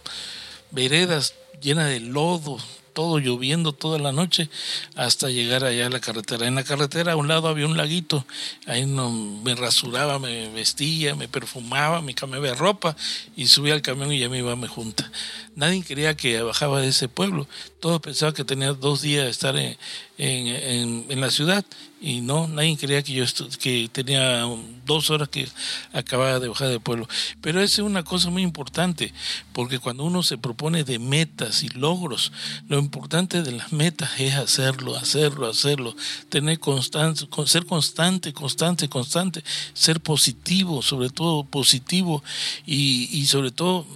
veredas llenas de lodo, todo lloviendo toda la noche hasta llegar allá a la carretera. En la carretera a un lado había un laguito, ahí no, me rasuraba, me vestía, me perfumaba, me cambiaba de ropa y subía al camión y ya me iba a mi junta. Nadie quería que bajaba de ese pueblo, todos pensaban que tenía dos días de estar en, en, en la ciudad y no, nadie creía que yo que tenía dos horas que acababa de bajar del pueblo. Pero esa es una cosa muy importante, porque cuando uno se propone de metas y logros, lo importante de las metas es hacerlo, hacerlo, hacerlo, tener constancia, ser constante, constante, constante, ser positivo, sobre todo positivo y, y sobre todo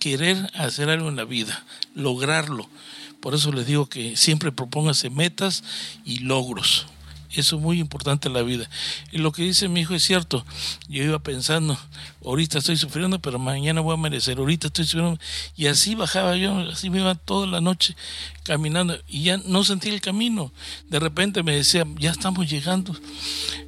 querer hacer algo en la vida, lograrlo. Por eso les digo que siempre propóngase metas y logros. Eso es muy importante en la vida. Y lo que dice mi hijo es cierto. Yo iba pensando, ahorita estoy sufriendo, pero mañana voy a merecer. Ahorita estoy sufriendo. Y así bajaba yo, así me iba toda la noche caminando. Y ya no sentí el camino. De repente me decía, ya estamos llegando.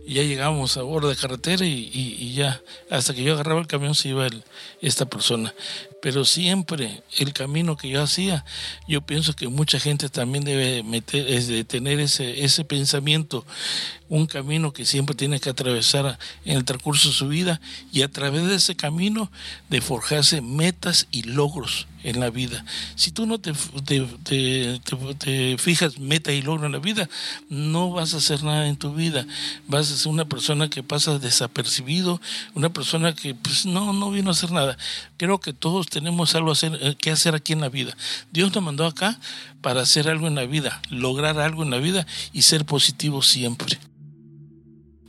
Ya llegamos a bordo de carretera y, y, ya, hasta que yo agarraba el camión se iba el, esta persona pero siempre el camino que yo hacía, yo pienso que mucha gente también debe meter, es de tener ese, ese pensamiento, un camino que siempre tiene que atravesar en el transcurso de su vida y a través de ese camino de forjarse metas y logros en la vida. Si tú no te, te, fijas metas y logros en la vida, no vas a hacer nada en tu vida. Vas a ser una persona que pasa desapercibido, una persona que pues no, no vino a hacer nada. Creo que todos tenemos algo hacer, eh, que hacer aquí en la vida. Dios nos mandó acá para hacer algo en la vida, lograr algo en la vida y ser positivo siempre.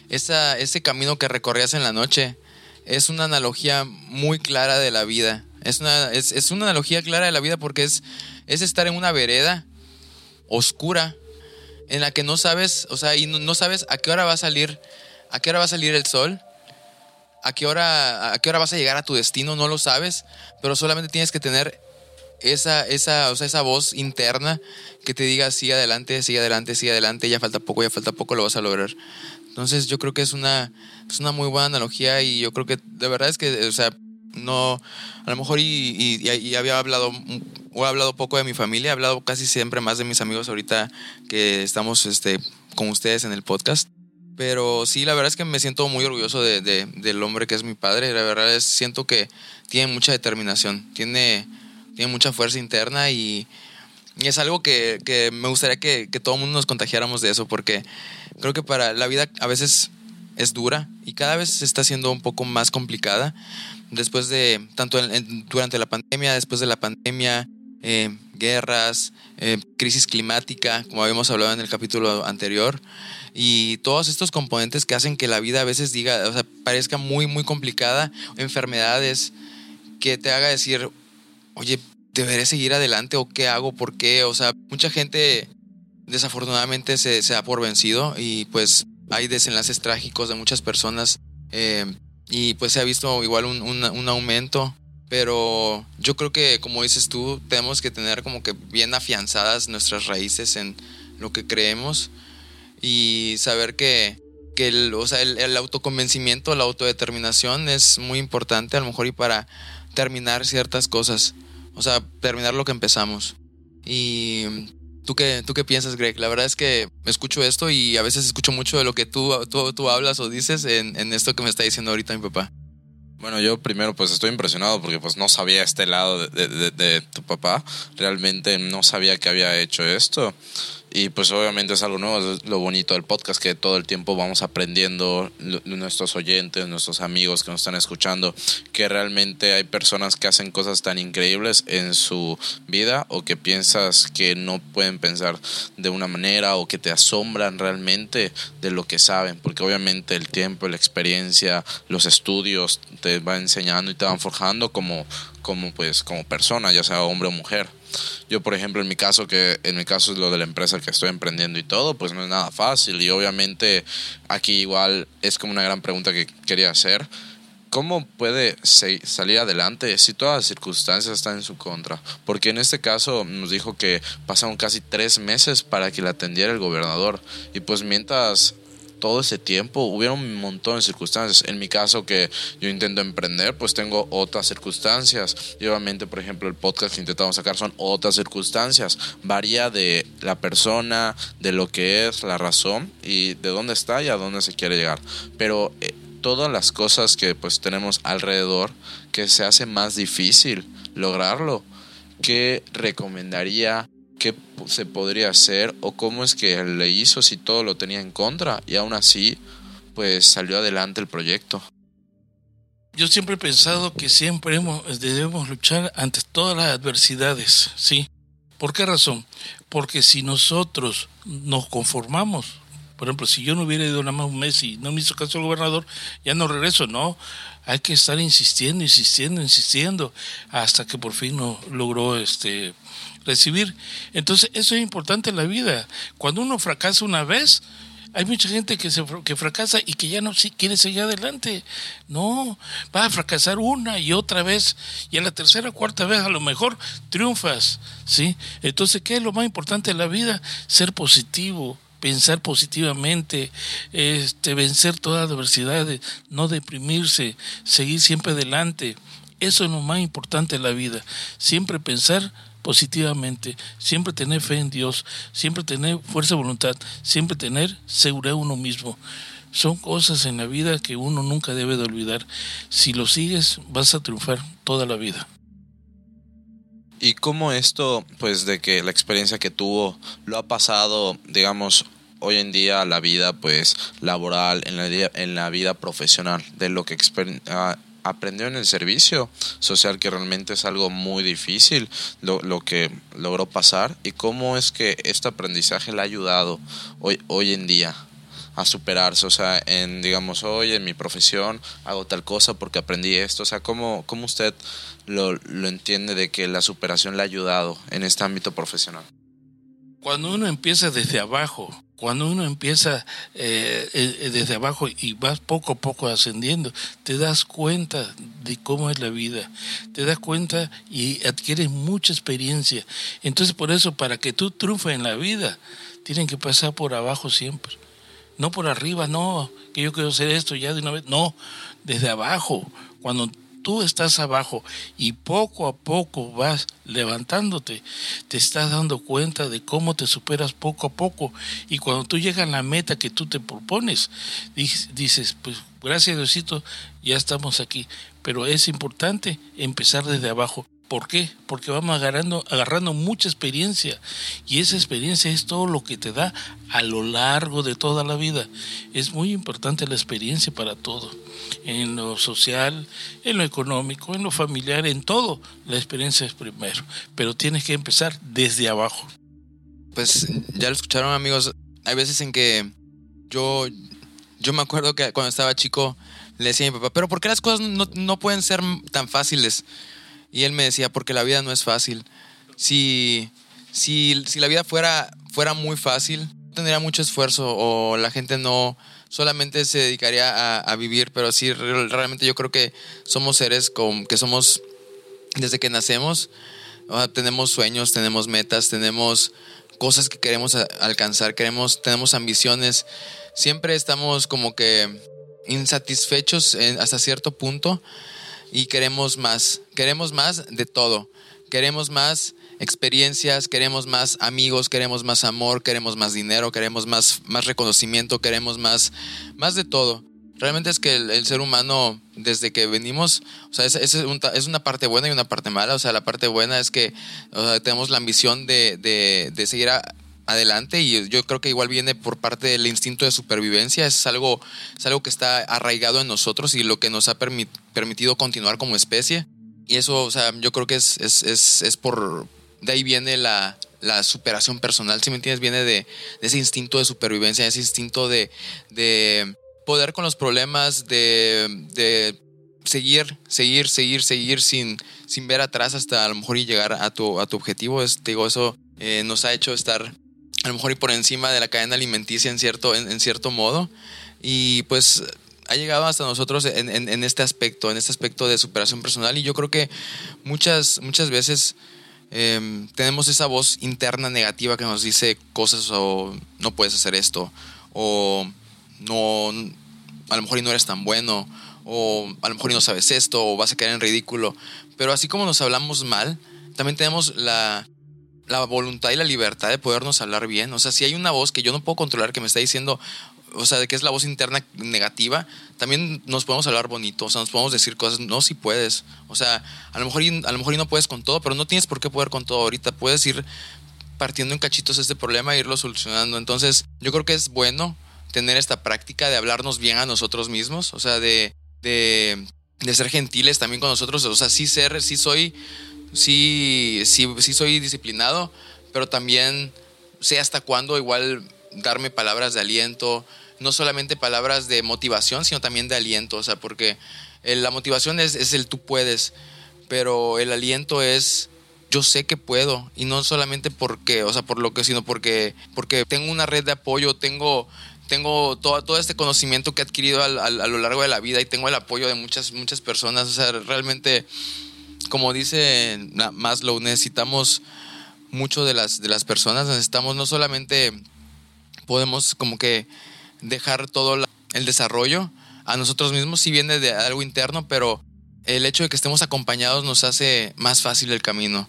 Esa, ese camino que recorrías en la noche es una analogía muy clara de la vida es una, es, una analogía clara de la vida porque es, es estar en una vereda oscura en la que no sabes, o sea, y no, sabes a qué hora va a salir, a qué hora va a salir el sol a qué hora, a qué hora vas a llegar a tu destino, no lo sabes, pero solamente tienes que tener esa, esa, o sea, esa voz interna que te diga sigue adelante, sigue adelante, sigue adelante, ya falta poco, ya falta poco, lo vas a lograr. Entonces yo creo que es una, es una muy buena analogía y yo creo que de verdad es que, o sea, no, a lo mejor y, y, había hablado, o he hablado poco de mi familia, he hablado casi siempre más de mis amigos ahorita que estamos este, con ustedes en el podcast. Pero sí, la verdad es que me siento muy orgulloso de, del hombre que es mi padre. La verdad es, siento que tiene mucha determinación, tiene, tiene mucha fuerza interna y, y es algo que, que me gustaría que, que, todo el mundo nos contagiáramos de eso, porque creo que para la vida a veces es dura y cada vez se está haciendo un poco más complicada. Después de, tanto durante la pandemia, después de la pandemia, eh, guerras, eh, crisis climática, como habíamos hablado en el capítulo anterior, y todos estos componentes que hacen que la vida a veces diga, o sea, parezca muy, muy complicada, enfermedades que te haga decir, oye, ¿deberé seguir adelante o qué hago? ¿Por qué? O sea, mucha gente desafortunadamente se, se da por vencido y pues hay desenlaces trágicos de muchas personas eh, y pues se ha visto igual un, un, aumento. Pero yo creo que, como dices tú, tenemos que tener como que bien afianzadas nuestras raíces en lo que creemos y saber que, que el, o sea, el, autoconvencimiento, la autodeterminación es muy importante a lo mejor y para terminar ciertas cosas, o sea, terminar lo que empezamos. Y ¿tú qué, tú qué piensas, Greg? La verdad es que escucho esto y a veces escucho mucho de lo que tú, tú, tú hablas o dices en, en esto que me está diciendo ahorita mi papá. Bueno, yo primero pues estoy impresionado porque pues no sabía este lado de, de, de, tu papá. Realmente no sabía que había hecho esto. Y pues obviamente es algo nuevo, es lo bonito del podcast, que todo el tiempo vamos aprendiendo nuestros oyentes, nuestros amigos que nos están escuchando, que realmente hay personas que hacen cosas tan increíbles en su vida o que piensas que no pueden pensar de una manera o que te asombran realmente de lo que saben, porque obviamente el tiempo, la experiencia, los estudios te van enseñando y te van forjando como, como, pues, como persona, ya sea hombre o mujer. Yo, por ejemplo, en mi caso, que en mi caso es lo de la empresa que estoy emprendiendo y todo, pues no es nada fácil. Y obviamente aquí igual es como una gran pregunta que quería hacer. ¿Cómo puede salir adelante si todas las circunstancias están en su contra? Porque en este caso nos dijo que pasaron casi tres meses para que la atendiera el gobernador. Y pues mientras todo ese tiempo hubieron un montón de circunstancias. En mi caso que yo intento emprender, pues tengo otras circunstancias. Y obviamente, por ejemplo, el podcast que intentamos sacar son otras circunstancias. Varía de la persona, de lo que es, la razón y de dónde está y a dónde se quiere llegar. Pero eh, todas las cosas que pues tenemos alrededor que se hace más difícil lograrlo. ¿Qué recomendaría qué se podría hacer o cómo es que le hizo si todo lo tenía en contra y aún así pues salió adelante el proyecto. Yo siempre he pensado que siempre debemos luchar ante todas las adversidades, ¿sí? ¿Por qué razón? Porque si nosotros nos conformamos, por ejemplo, si yo no hubiera ido nada más un mes y no me hizo caso el gobernador, ya no regreso, no. Hay que estar insistiendo, insistiendo, insistiendo, hasta que por fin no logró este recibir. Entonces, eso es importante en la vida. Cuando uno fracasa una vez, hay mucha gente que, se, que fracasa y que ya no quiere seguir adelante. No, va a fracasar una y otra vez y a la tercera o cuarta vez a lo mejor triunfas, ¿sí? Entonces, ¿qué es lo más importante en la vida? Ser positivo, pensar positivamente, este, vencer todas las adversidades, no deprimirse, seguir siempre adelante. Eso es lo más importante en la vida, siempre pensar positivamente, siempre tener fe en Dios, siempre tener fuerza de voluntad, siempre tener seguridad uno mismo. Son cosas en la vida que uno nunca debe de olvidar. Si lo sigues, vas a triunfar toda la vida. ¿Y cómo esto, pues de que la experiencia que tuvo, lo ha pasado, digamos, hoy en día la vida, pues, laboral, en la, en la vida profesional, de lo que ah, aprendió en el servicio social, que realmente es algo muy difícil lo, lo, que logró pasar y cómo es que este aprendizaje le ha ayudado hoy, hoy en día a superarse, o sea, en, digamos, hoy en mi profesión hago tal cosa porque aprendí esto, o sea, ¿cómo, cómo usted lo, lo entiende de que la superación le ha ayudado en este ámbito profesional? Cuando uno empieza desde abajo, cuando uno empieza eh, eh, desde abajo y vas poco a poco ascendiendo, te das cuenta de cómo es la vida, te das cuenta y adquieres mucha experiencia. Entonces por eso, para que tú triunfes en la vida, tienen que pasar por abajo siempre. No por arriba, no, que yo quiero hacer esto ya de una vez, no, desde abajo. Cuando tú estás abajo y poco a poco vas levantándote, te estás dando cuenta de cómo te superas poco a poco. Y cuando tú llegas a la meta que tú te propones, dices, pues gracias Diosito, ya estamos aquí. Pero es importante empezar desde abajo. ¿Por qué? Porque vamos agarrando, agarrando mucha experiencia y esa experiencia es todo lo que te da a lo largo de toda la vida. Es muy importante la experiencia para todo, en lo social, en lo económico, en lo familiar, en todo. La experiencia es primero, pero tienes que empezar desde abajo. Pues ya lo escucharon amigos, hay veces en que yo, yo me acuerdo que cuando estaba chico le decía a mi papá, pero ¿por qué las cosas no, no pueden ser tan fáciles? Y él me decía, porque la vida no es fácil. Si, si, si la vida fuera, fuera muy fácil, tendría mucho esfuerzo o la gente no solamente se dedicaría a, vivir, pero sí, realmente yo creo que somos seres con, que somos, desde que nacemos, tenemos sueños, tenemos metas, tenemos cosas que queremos alcanzar, queremos, tenemos ambiciones, siempre estamos como que insatisfechos hasta cierto punto y queremos más, queremos más de todo, queremos más experiencias, queremos más amigos, queremos más amor, queremos más dinero, queremos más, más reconocimiento, queremos más, más de todo. Realmente es que el, ser humano, desde que venimos, o sea, es, es, es, una parte buena y una parte mala. O sea, la parte buena es que tenemos la ambición de, de, de seguir a, adelante y yo creo que igual viene por parte del instinto de supervivencia, es algo, es algo que está arraigado en nosotros y lo que nos ha permitido continuar como especie. Y eso, o sea, yo creo que es, es, es, es por... De ahí viene la, la superación personal, si me entiendes, viene de, ese instinto de supervivencia, ese instinto de, de poder con los problemas, de, de seguir, seguir, seguir, seguir sin, sin ver atrás hasta a lo mejor y llegar a tu, a tu objetivo. Es, digo, eso eh, nos ha hecho estar a lo mejor y por encima de la cadena alimenticia en cierto, en, cierto modo. Y pues ha llegado hasta nosotros en, en, este aspecto, en este aspecto de superación personal. Y yo creo que muchas, muchas veces em, tenemos esa voz interna negativa que nos dice cosas o no puedes hacer esto, o no, a lo mejor y no eres tan bueno, o a lo mejor y no sabes esto, o vas a caer en ridículo. Pero así como nos hablamos mal, también tenemos la, la voluntad y la libertad de podernos hablar bien. O sea, si hay una voz que yo no puedo controlar que me está diciendo, o sea, de que es la voz interna negativa, también nos podemos hablar bonito, o sea, nos podemos decir cosas, no si puedes. O sea, a lo mejor a lo mejor no puedes con todo, pero no tienes por qué poder con todo ahorita. Puedes ir partiendo en cachitos este problema e irlo solucionando. Entonces, yo creo que es bueno tener esta práctica de hablarnos bien a nosotros mismos, o sea, de, de, de ser gentiles también con nosotros, o sea, sí ser, sí soy sí, sí, sí soy disciplinado, pero también sé hasta cuándo igual darme palabras de aliento, no solamente palabras de motivación, sino también de aliento, o sea, porque la motivación es, es el tú puedes, pero el aliento es yo sé que puedo y no solamente porque, o sea, por lo que, sino porque, porque tengo una red de apoyo, tengo, tengo todo, todo este conocimiento que he adquirido a lo largo de la vida y tengo el apoyo de muchas, muchas personas, o sea, realmente como dice Maslow, necesitamos mucho de las, de las personas, necesitamos no solamente podemos como que dejar todo el desarrollo a nosotros mismos, si viene de algo interno, pero el hecho de que estemos acompañados nos hace más fácil el camino.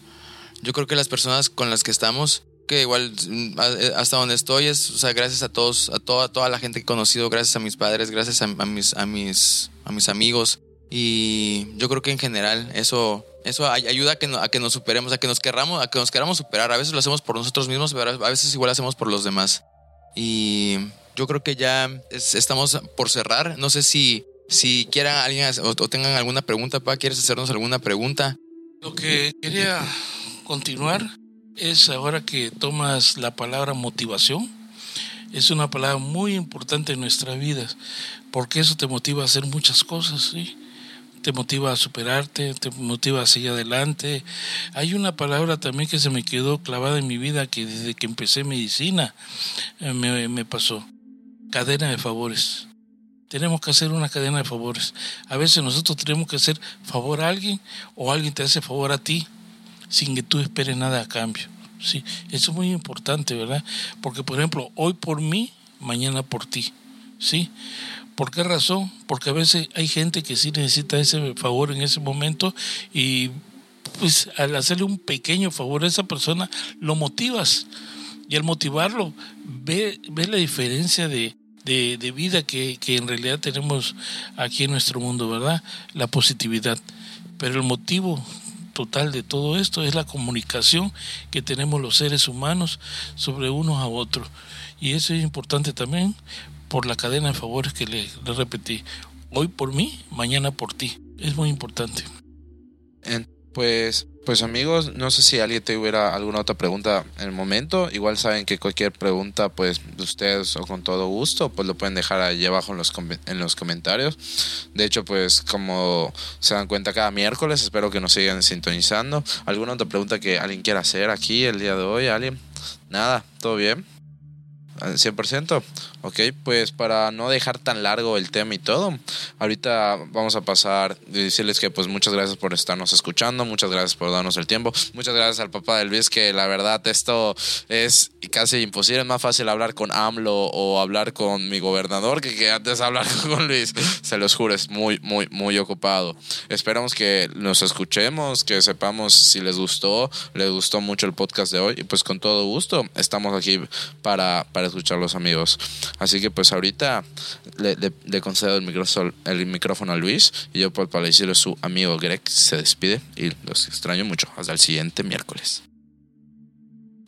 Yo creo que las personas con las que estamos, que igual mm, hasta donde estoy es, o sea, gracias a todos, a toda, toda la gente que he conocido, gracias a mis padres, gracias a, mis, a, mis, a mis amigos. Y yo creo que en general eso eso ayuda a que, a que nos superemos, a que nos querramos, a que nos queramos superar. A veces lo hacemos por nosotros mismos, pero a veces igual lo hacemos por los demás. Y yo creo que ya estamos por cerrar. No sé si, si quieran alguien o, tengan alguna pregunta, pa, ¿quieres hacernos alguna pregunta? Lo que quería continuar es ahora que tomas la palabra motivación. Es una palabra muy importante en nuestra vida, porque eso te motiva a hacer muchas cosas, ¿sí? Te motiva a superarte, te motiva a seguir adelante. Hay una palabra también que se me quedó clavada en mi vida que desde que empecé medicina eh, me, me pasó. Cadena de favores. Tenemos que hacer una cadena de favores. A veces nosotros tenemos que hacer favor a alguien o alguien te hace favor a ti sin que tú esperes nada a cambio. Sí, eso es muy importante, ¿verdad? Porque, por ejemplo, hoy por mí, mañana por ti. ¿Sí? ¿Por qué razón? Porque a veces hay gente que sí necesita ese favor en ese momento y pues al hacerle un pequeño favor a esa persona, lo motivas. Y al motivarlo, ve, la diferencia de, de, de vida que, que en realidad tenemos aquí en nuestro mundo, ¿verdad? La positividad. Pero el motivo total de todo esto es la comunicación que tenemos los seres humanos sobre unos a otros. Y eso es importante también por la cadena de favores que le, le repetí. Hoy por mí, mañana por ti. Es muy importante. Pues, pues amigos, no sé si alguien tuviera alguna otra pregunta en el momento. Igual saben que cualquier pregunta, pues ustedes o con todo gusto, pues lo pueden dejar allí abajo en los, en los comentarios. De hecho, pues como se dan cuenta cada miércoles, espero que nos sigan sintonizando. ¿Alguna otra pregunta que alguien quiera hacer aquí el día de hoy? ¿Alguien? Nada, ¿todo bien? ¿Al 100%? Ok, pues para no dejar tan largo el tema y todo, ahorita vamos a pasar y decirles que pues muchas gracias por estarnos escuchando, muchas gracias por darnos el tiempo, muchas gracias al papá de Luis que la verdad esto es casi imposible, es más fácil hablar con AMLO o hablar con mi gobernador que, que antes hablar (laughs) con Luis, se los juro, es muy, muy, muy ocupado. Esperamos que nos escuchemos, que sepamos si les gustó, les gustó mucho el podcast de hoy y pues con todo gusto estamos aquí para, para escuchar los amigos. Así que pues ahorita le, concedo el micrófono, a Luis y yo pues, para decirle su amigo Greg se despide y los extraño mucho. Hasta el siguiente miércoles.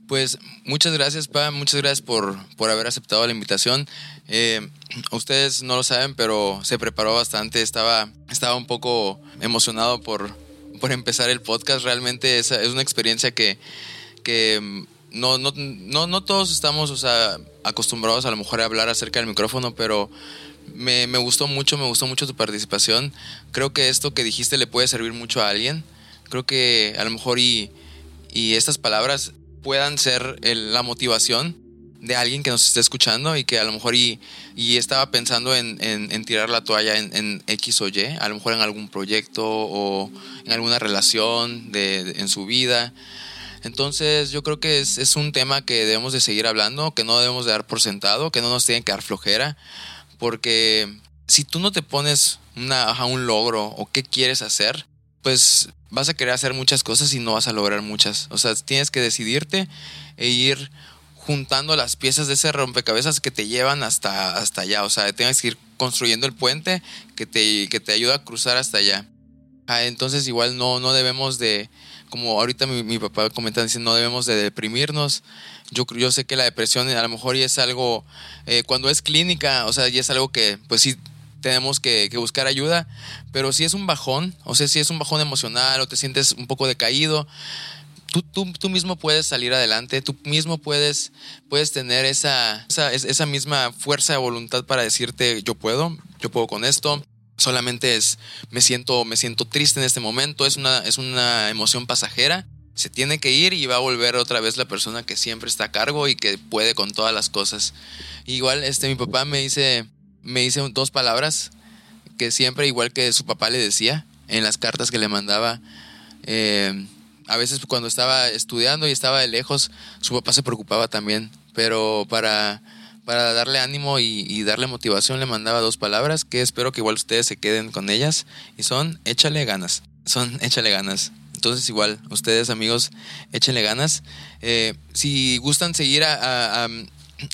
Pues muchas gracias, Pa. Muchas gracias por, por haber aceptado la invitación. Eh, ustedes no lo saben, pero se preparó bastante. Estaba, estaba un poco emocionado por, por empezar el podcast. Realmente es, es una experiencia que, que no, no, no, no todos estamos o sea, acostumbrados a lo mejor a hablar acerca del micrófono, pero me, me, gustó mucho, me gustó mucho tu participación. Creo que esto que dijiste le puede servir mucho a alguien. Creo que a lo mejor y, y estas palabras puedan ser la motivación de alguien que nos esté escuchando y que a lo mejor y, y estaba pensando en, en, tirar la toalla en, en, X o Y, a lo mejor en algún proyecto o en alguna relación de, en su vida. Entonces yo creo que es, un tema que debemos de seguir hablando, que no debemos de dar por sentado, que no nos tiene que dar flojera, porque si tú no te pones una, un logro o qué quieres hacer, pues vas a querer hacer muchas cosas y no vas a lograr muchas. O sea, tienes que decidirte e ir juntando las piezas de ese rompecabezas que te llevan hasta, hasta allá. O sea, tienes que ir construyendo el puente que te, que te ayuda a cruzar hasta allá. Ah, entonces igual no, no debemos de, como ahorita mi, mi papá comenta, dice, no debemos de deprimirnos. Yo, yo sé que la depresión a lo mejor es algo, eh, cuando es clínica, o sea, ya es algo que pues sí tenemos que, que, buscar ayuda, pero si es un bajón, o sea, si es un bajón emocional o te sientes un poco decaído, tú, tú, tú mismo puedes salir adelante, tú mismo puedes, puedes tener esa, esa, esa misma fuerza de voluntad para decirte, yo puedo, yo puedo con esto, solamente es me siento me siento triste en este momento es una es una emoción pasajera se tiene que ir y va a volver otra vez la persona que siempre está a cargo y que puede con todas las cosas. Igual este mi papá me dice me dice dos palabras que siempre igual que su papá le decía en las cartas que le mandaba eh, a veces cuando estaba estudiando y estaba de lejos su papá se preocupaba también pero para para darle ánimo y, darle motivación le mandaba dos palabras que espero que igual ustedes se queden con ellas y son échale ganas. Son (laughs) échale ganas. Entonces igual, ustedes amigos, échenle ganas. Eh, si gustan seguir a, a, a,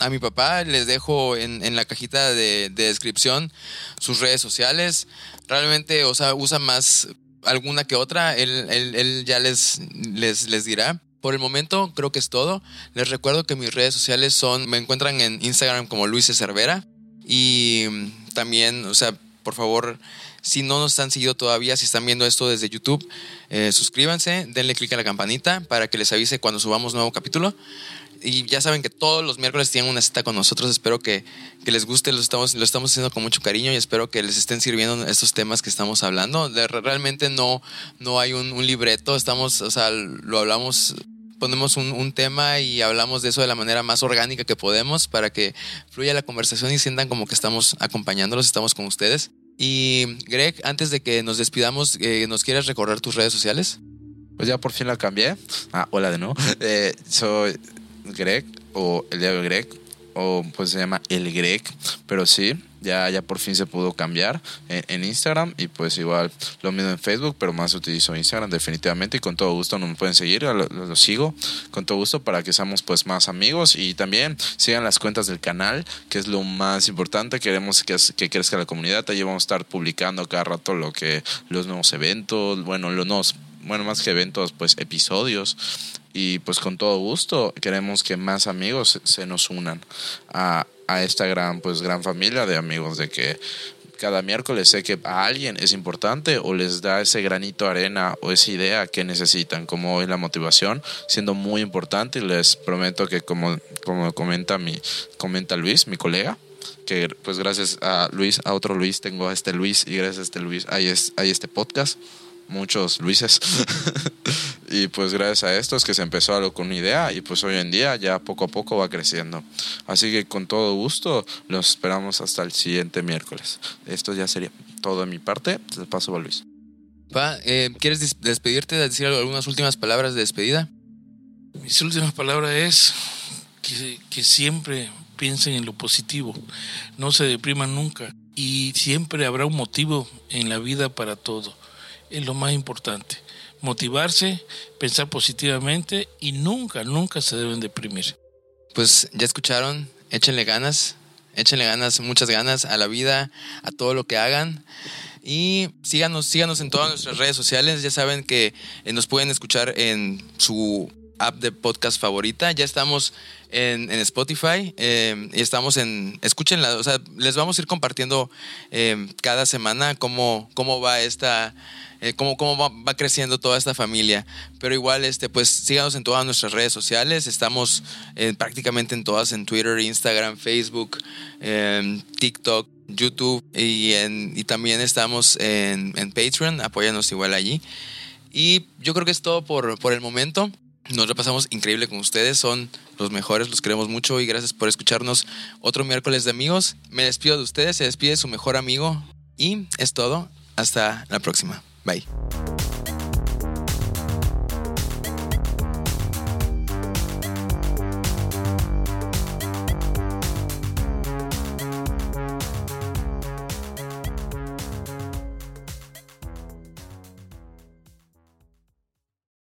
a, mi papá, les dejo en, en la cajita de, de, descripción sus redes sociales. Realmente, o sea, usa más alguna que otra. Él, él, él ya les, les, les dirá. Por el momento creo que es todo. Les recuerdo que mis redes sociales son, me encuentran en Instagram como Luis Cervera y también, o sea, por favor, si no nos han seguido todavía, si están viendo esto desde YouTube, eh, suscríbanse, denle clic a la campanita para que les avise cuando subamos nuevo capítulo. Y ya saben que todos los miércoles tienen una cita con nosotros. Espero que, que les guste, lo estamos, lo estamos haciendo con mucho cariño y espero que les estén sirviendo estos temas que estamos hablando. Realmente no, no hay un, libreto, estamos, o sea, lo hablamos ponemos un, un, tema y hablamos de eso de la manera más orgánica que podemos para que fluya la conversación y sientan como que estamos acompañándolos, estamos con ustedes. Y Greg, antes de que nos despidamos, eh, ¿nos quieres recordar tus redes sociales? Pues ya por fin la cambié. Ah, hola de nuevo. (laughs) Eh, soy Greg o el diario Greg o pues se llama el Greg, pero sí, ya, ya por fin se pudo cambiar en, Instagram y pues igual lo mismo en Facebook, pero más utilizo Instagram definitivamente y con todo gusto no me pueden seguir, lo, sigo con todo gusto para que seamos pues más amigos y también sigan las cuentas del canal, que es lo más importante, queremos que, que crezca la comunidad, allí vamos a estar publicando cada rato lo que los nuevos eventos, bueno, los nuevos bueno, más que eventos, pues episodios. Y pues con todo gusto queremos que más amigos se nos unan a, a esta gran, pues gran familia de amigos, de que cada miércoles sé que a alguien es importante o les da ese granito de arena o esa idea que necesitan, como hoy la motivación, siendo muy importante. Y les prometo que como, como comenta, mi, comenta Luis, mi colega, que pues gracias a Luis, a otro Luis, tengo a este Luis y gracias a este Luis hay, es, hay este podcast muchos Luises. (laughs) y pues gracias a esto es que se empezó algo con una idea y pues hoy en día ya poco a poco va creciendo. Así que con todo gusto los esperamos hasta el siguiente miércoles. Esto ya sería todo de mi parte. Te paso a Luis. Pa, eh, ¿quieres despedirte, decir algunas últimas palabras de despedida? Mis últimas palabras es que, que siempre piensen en lo positivo, no se depriman nunca y siempre habrá un motivo en la vida para todo es lo más importante. Motivarse, pensar positivamente y nunca, nunca se deben deprimir. Pues ya escucharon, échenle ganas, échenle ganas, muchas ganas a la vida, a todo lo que hagan. Y síganos, síganos en todas nuestras redes sociales. Ya saben que eh, nos pueden escuchar en su app de podcast favorita. Ya estamos en, Spotify eh, y estamos en. Escúchenla, o sea, les vamos a ir compartiendo eh, cada semana cómo, cómo va esta eh, cómo, cómo va, creciendo toda esta familia. Pero igual, este, pues síganos en todas nuestras redes sociales. Estamos prácticamente en todas, en Twitter, Instagram, Facebook, TikTok, YouTube y, en, y también estamos en, en Patreon. Apóyanos igual allí. Y yo creo que es todo por, por el momento. Nos repasamos increíble con ustedes, son los mejores, los queremos mucho y gracias por escucharnos otro miércoles de amigos. Me despido de ustedes, se despide su mejor amigo y es todo. Hasta la próxima. Bye.